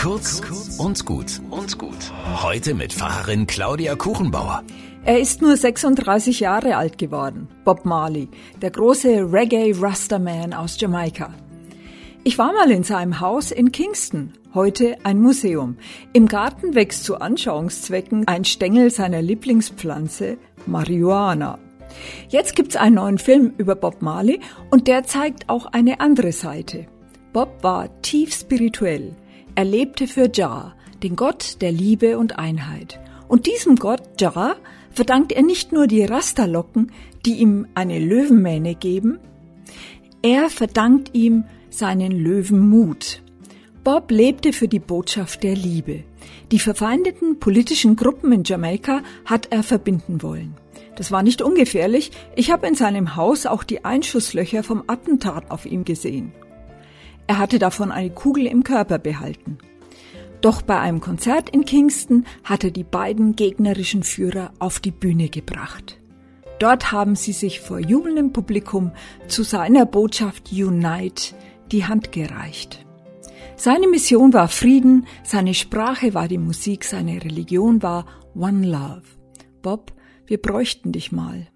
Kurz und gut und gut. Heute mit Pfarrerin Claudia Kuchenbauer. Er ist nur 36 Jahre alt geworden, Bob Marley, der große Reggae-Rastaman aus Jamaika. Ich war mal in seinem Haus in Kingston, heute ein Museum. Im Garten wächst zu Anschauungszwecken ein Stängel seiner Lieblingspflanze, Marihuana. Jetzt gibt's einen neuen Film über Bob Marley und der zeigt auch eine andere Seite. Bob war tief spirituell. Er lebte für Jah, den Gott der Liebe und Einheit. Und diesem Gott, Jah, verdankt er nicht nur die Rasterlocken, die ihm eine Löwenmähne geben, er verdankt ihm seinen Löwenmut. Bob lebte für die Botschaft der Liebe. Die verfeindeten politischen Gruppen in Jamaika hat er verbinden wollen. Das war nicht ungefährlich. Ich habe in seinem Haus auch die Einschusslöcher vom Attentat auf ihm gesehen. Er hatte davon eine Kugel im Körper behalten. Doch bei einem Konzert in Kingston hat er die beiden gegnerischen Führer auf die Bühne gebracht. Dort haben sie sich vor jubelndem Publikum zu seiner Botschaft Unite die Hand gereicht. Seine Mission war Frieden, seine Sprache war die Musik, seine Religion war One Love. Bob, wir bräuchten dich mal.